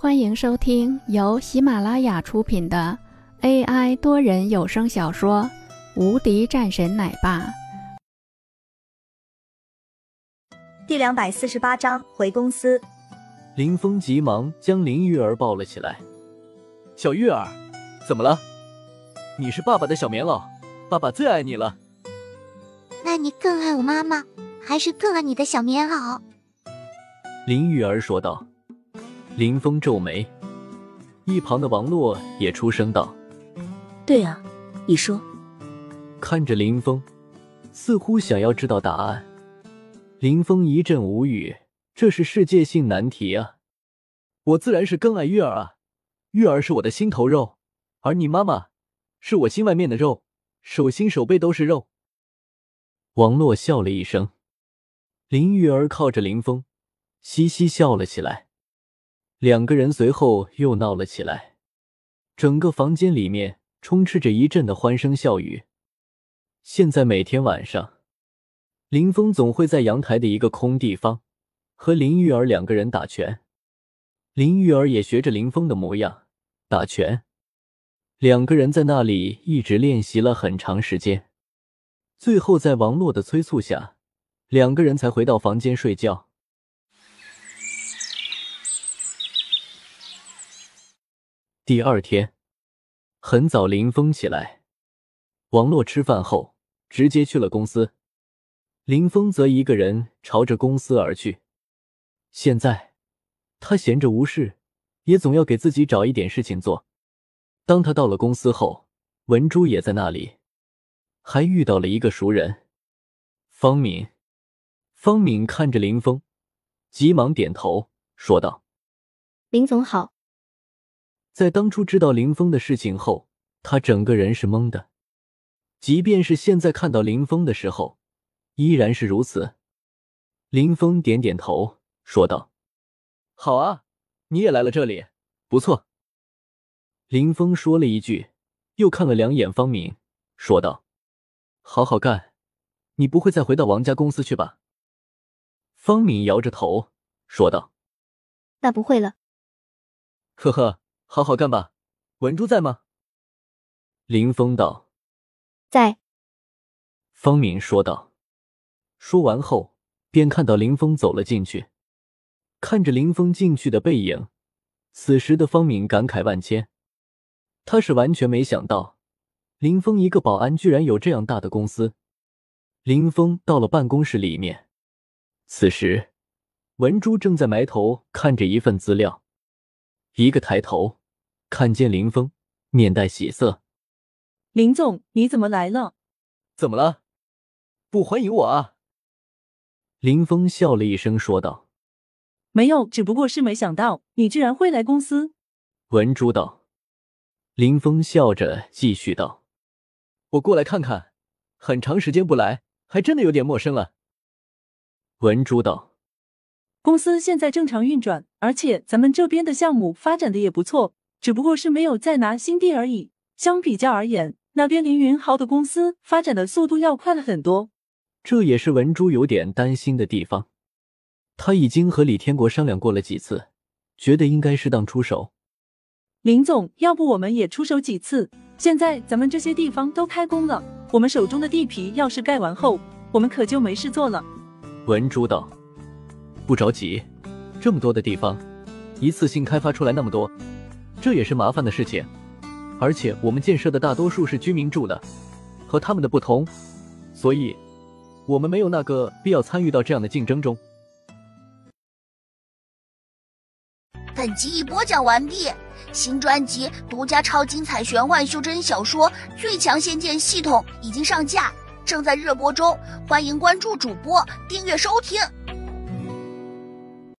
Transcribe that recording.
欢迎收听由喜马拉雅出品的 AI 多人有声小说《无敌战神奶爸》第两百四十八章回公司。林峰急忙将林玉儿抱了起来。小玉儿，怎么了？你是爸爸的小棉袄，爸爸最爱你了。那你更爱我妈妈，还是更爱你的小棉袄？林玉儿说道。林峰皱眉，一旁的王洛也出声道：“对啊，你说。”看着林峰，似乎想要知道答案。林峰一阵无语，这是世界性难题啊！我自然是更爱玉儿啊，玉儿是我的心头肉，而你妈妈是我心外面的肉，手心手背都是肉。王洛笑了一声，林玉儿靠着林峰，嘻嘻笑了起来。两个人随后又闹了起来，整个房间里面充斥着一阵的欢声笑语。现在每天晚上，林峰总会在阳台的一个空地方和林玉儿两个人打拳，林玉儿也学着林峰的模样打拳，两个人在那里一直练习了很长时间，最后在王洛的催促下，两个人才回到房间睡觉。第二天很早，林峰起来，王洛吃饭后直接去了公司，林峰则一个人朝着公司而去。现在他闲着无事，也总要给自己找一点事情做。当他到了公司后，文珠也在那里，还遇到了一个熟人，方敏。方敏看着林峰，急忙点头说道：“林总好。”在当初知道林峰的事情后，他整个人是懵的，即便是现在看到林峰的时候，依然是如此。林峰点点头，说道：“好啊，你也来了这里，不错。”林峰说了一句，又看了两眼方敏，说道：“好好干，你不会再回到王家公司去吧？”方敏摇着头说道：“那不会了。”呵呵。好好干吧，文珠在吗？林峰道：“在。”方敏说道。说完后，便看到林峰走了进去。看着林峰进去的背影，此时的方敏感慨万千。他是完全没想到，林峰一个保安居然有这样大的公司。林峰到了办公室里面，此时文珠正在埋头看着一份资料，一个抬头。看见林峰，面带喜色。林总，你怎么来了？怎么了？不欢迎我啊？林峰笑了一声，说道：“没有，只不过是没想到你居然会来公司。”文珠道。林峰笑着继续道：“我过来看看，很长时间不来，还真的有点陌生了。”文珠道：“公司现在正常运转，而且咱们这边的项目发展的也不错。”只不过是没有再拿新地而已。相比较而言，那边林云豪的公司发展的速度要快了很多。这也是文珠有点担心的地方。他已经和李天国商量过了几次，觉得应该适当出手。林总，要不我们也出手几次？现在咱们这些地方都开工了，我们手中的地皮要是盖完后，我们可就没事做了。文珠道：“不着急，这么多的地方，一次性开发出来那么多。”这也是麻烦的事情，而且我们建设的大多数是居民住的，和他们的不同，所以我们没有那个必要参与到这样的竞争中。本集已播讲完毕，新专辑独家超精彩玄幻修真小说《最强仙剑系统》已经上架，正在热播中，欢迎关注主播，订阅收听。